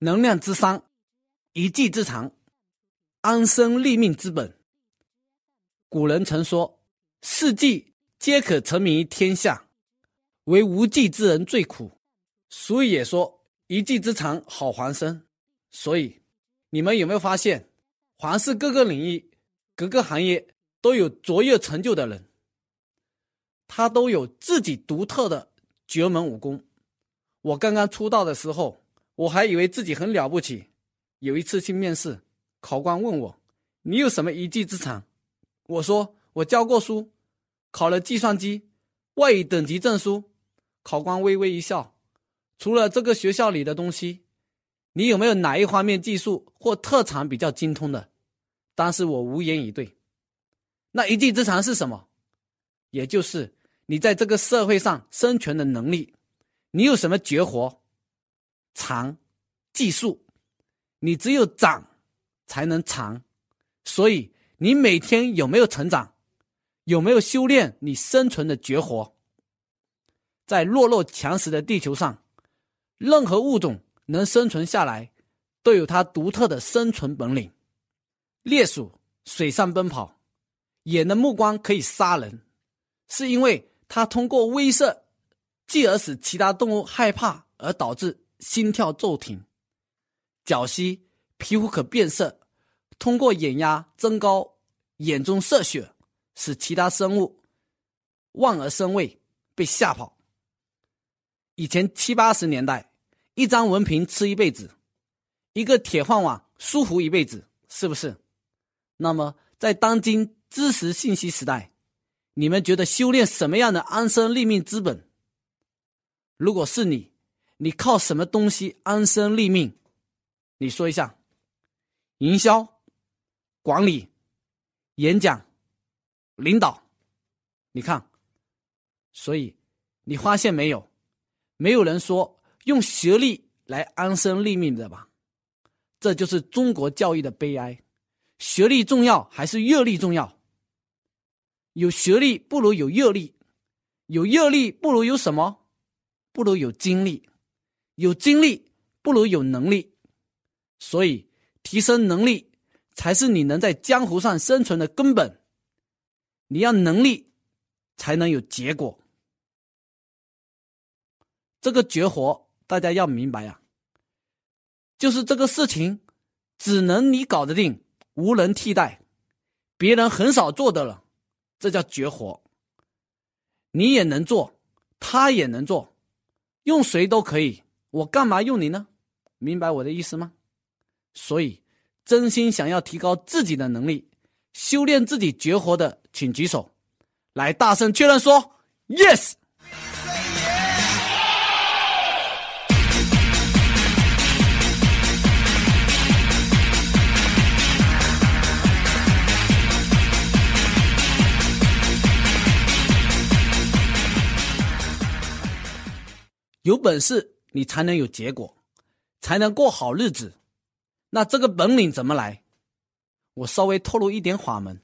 能量之三，一技之长，安身立命之本。古人曾说：“四技皆可成名于天下，唯无技之人最苦。”所以也说：“一技之长好还身。”所以，你们有没有发现，凡是各个领域、各个行业都有卓越成就的人，他都有自己独特的绝门武功。我刚刚出道的时候。我还以为自己很了不起。有一次去面试，考官问我：“你有什么一技之长？”我说：“我教过书，考了计算机外语等级证书。”考官微微一笑：“除了这个学校里的东西，你有没有哪一方面技术或特长比较精通的？”当时我无言以对。那一技之长是什么？也就是你在这个社会上生存的能力。你有什么绝活？长，技术，你只有长，才能长。所以，你每天有没有成长？有没有修炼你生存的绝活？在弱肉强食的地球上，任何物种能生存下来，都有它独特的生存本领。猎鼠水上奔跑，眼的目光可以杀人，是因为它通过威慑，继而使其他动物害怕，而导致。心跳骤停，脚膝皮肤可变色，通过眼压增高眼中射血，使其他生物望而生畏，被吓跑。以前七八十年代，一张文凭吃一辈子，一个铁饭碗舒服一辈子，是不是？那么在当今知识信息时代，你们觉得修炼什么样的安身立命之本？如果是你？你靠什么东西安身立命？你说一下。营销、管理、演讲、领导，你看。所以你发现没有？没有人说用学历来安身立命的吧？这就是中国教育的悲哀。学历重要还是阅历重要？有学历不如有阅历，有阅历不如有什么？不如有经历。有精力不如有能力，所以提升能力才是你能在江湖上生存的根本。你要能力，才能有结果。这个绝活大家要明白呀，就是这个事情只能你搞得定，无人替代，别人很少做的了，这叫绝活。你也能做，他也能做，用谁都可以。我干嘛用你呢？明白我的意思吗？所以，真心想要提高自己的能力、修炼自己绝活的，请举手，来大声确认说 “yes”。有本事。你才能有结果，才能过好日子。那这个本领怎么来？我稍微透露一点法门。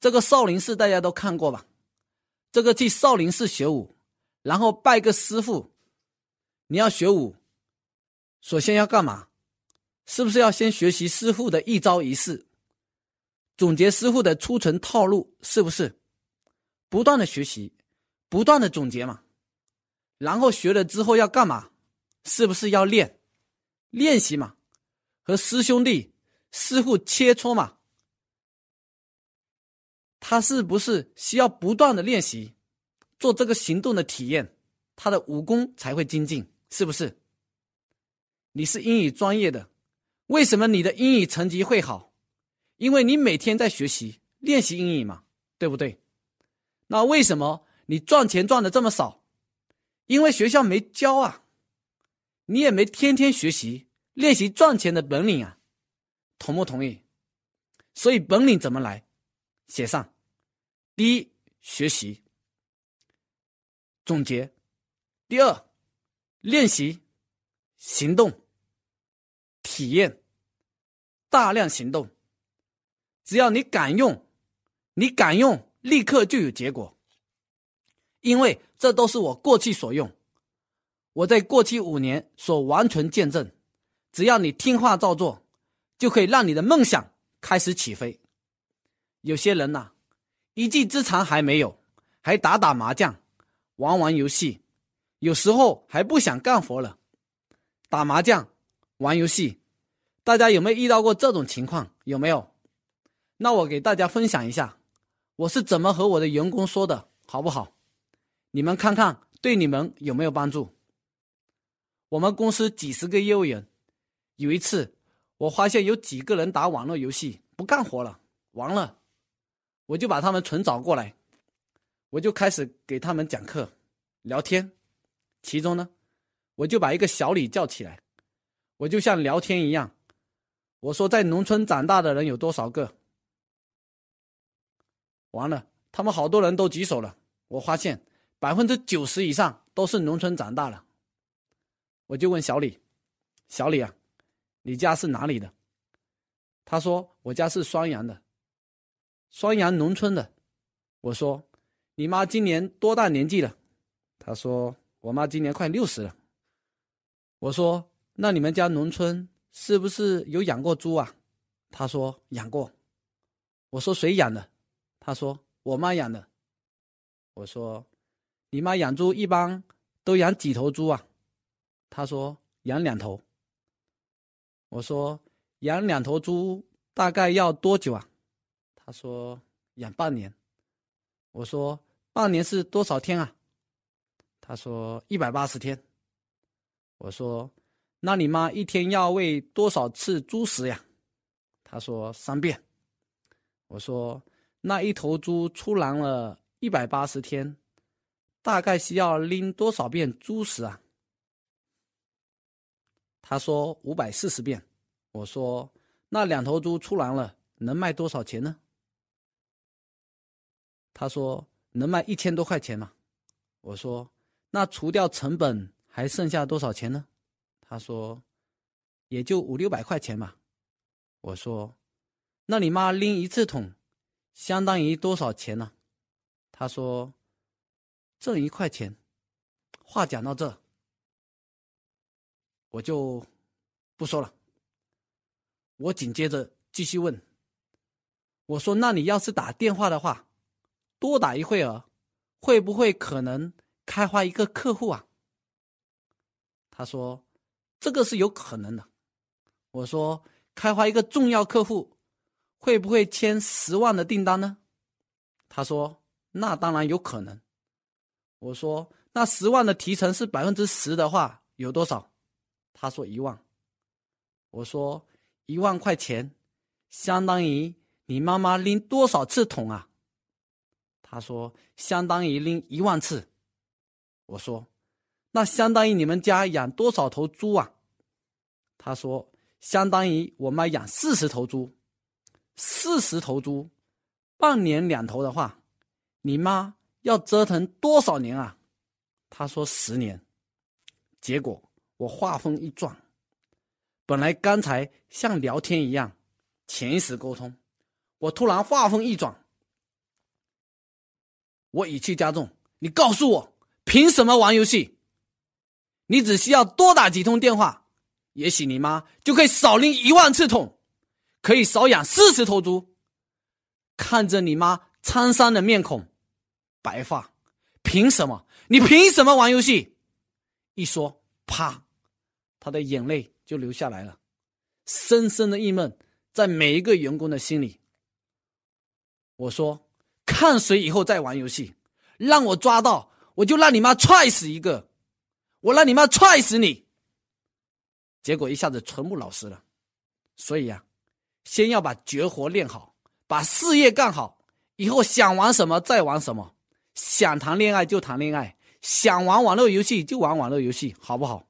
这个少林寺大家都看过吧？这个去少林寺学武，然后拜个师傅。你要学武，首先要干嘛？是不是要先学习师傅的一招一式，总结师傅的出尘套路？是不是？不断的学习，不断的总结嘛。然后学了之后要干嘛？是不是要练练习嘛？和师兄弟师傅切磋嘛？他是不是需要不断的练习，做这个行动的体验，他的武功才会精进？是不是？你是英语专业的，为什么你的英语成绩会好？因为你每天在学习练习英语嘛，对不对？那为什么你赚钱赚的这么少？因为学校没教啊。你也没天天学习练习赚钱的本领啊，同不同意？所以本领怎么来？写上：第一，学习；总结；第二，练习；行动；体验；大量行动。只要你敢用，你敢用，立刻就有结果。因为这都是我过去所用。我在过去五年所完全见证，只要你听话照做，就可以让你的梦想开始起飞。有些人呐，一技之长还没有，还打打麻将，玩玩游戏，有时候还不想干活了。打麻将，玩游戏，大家有没有遇到过这种情况？有没有？那我给大家分享一下，我是怎么和我的员工说的，好不好？你们看看对你们有没有帮助？我们公司几十个业务员，有一次我发现有几个人打网络游戏不干活了，完了，我就把他们存找过来，我就开始给他们讲课、聊天。其中呢，我就把一个小李叫起来，我就像聊天一样，我说在农村长大的人有多少个？完了，他们好多人都举手了，我发现百分之九十以上都是农村长大了。我就问小李：“小李啊，你家是哪里的？”他说：“我家是双阳的，双阳农村的。”我说：“你妈今年多大年纪了？”他说：“我妈今年快六十了。”我说：“那你们家农村是不是有养过猪啊？”他说：“养过。”我说：“谁养的？”他说：“我妈养的。”我说：“你妈养猪一般都养几头猪啊？”他说养两头。我说养两头猪大概要多久啊？他说养半年。我说半年是多少天啊？他说一百八十天。我说那你妈一天要喂多少次猪食呀？他说三遍。我说那一头猪出栏了一百八十天，大概需要拎多少遍猪食啊？他说五百四十遍，我说那两头猪出栏了，能卖多少钱呢？他说能卖一千多块钱嘛。我说那除掉成本还剩下多少钱呢？他说也就五六百块钱嘛。我说那你妈拎一次桶，相当于多少钱呢？他说挣一块钱。话讲到这。我就不说了。我紧接着继续问：“我说，那你要是打电话的话，多打一会儿，会不会可能开发一个客户啊？”他说：“这个是有可能的。”我说：“开发一个重要客户，会不会签十万的订单呢？”他说：“那当然有可能。”我说：“那十万的提成是百分之十的话，有多少？”他说一万，我说一万块钱，相当于你妈妈拎多少次桶啊？他说相当于拎一万次。我说那相当于你们家养多少头猪啊？他说相当于我妈养四十头猪，四十头猪，半年两头的话，你妈要折腾多少年啊？他说十年。结果。我话锋一转，本来刚才像聊天一样，潜意识沟通，我突然话锋一转，我语气加重：“你告诉我，凭什么玩游戏？你只需要多打几通电话，也许你妈就可以少拎一万次桶，可以少养四十头猪。看着你妈沧桑的面孔，白发，凭什么？你凭什么玩游戏？一说，啪。”他的眼泪就流下来了，深深的郁闷在每一个员工的心里。我说：“看谁以后再玩游戏，让我抓到，我就让你妈踹死一个，我让你妈踹死你。”结果一下子全部老实了。所以呀，先要把绝活练好，把事业干好，以后想玩什么再玩什么，想谈恋爱就谈恋爱，想玩网络游戏就玩网络游戏，好不好？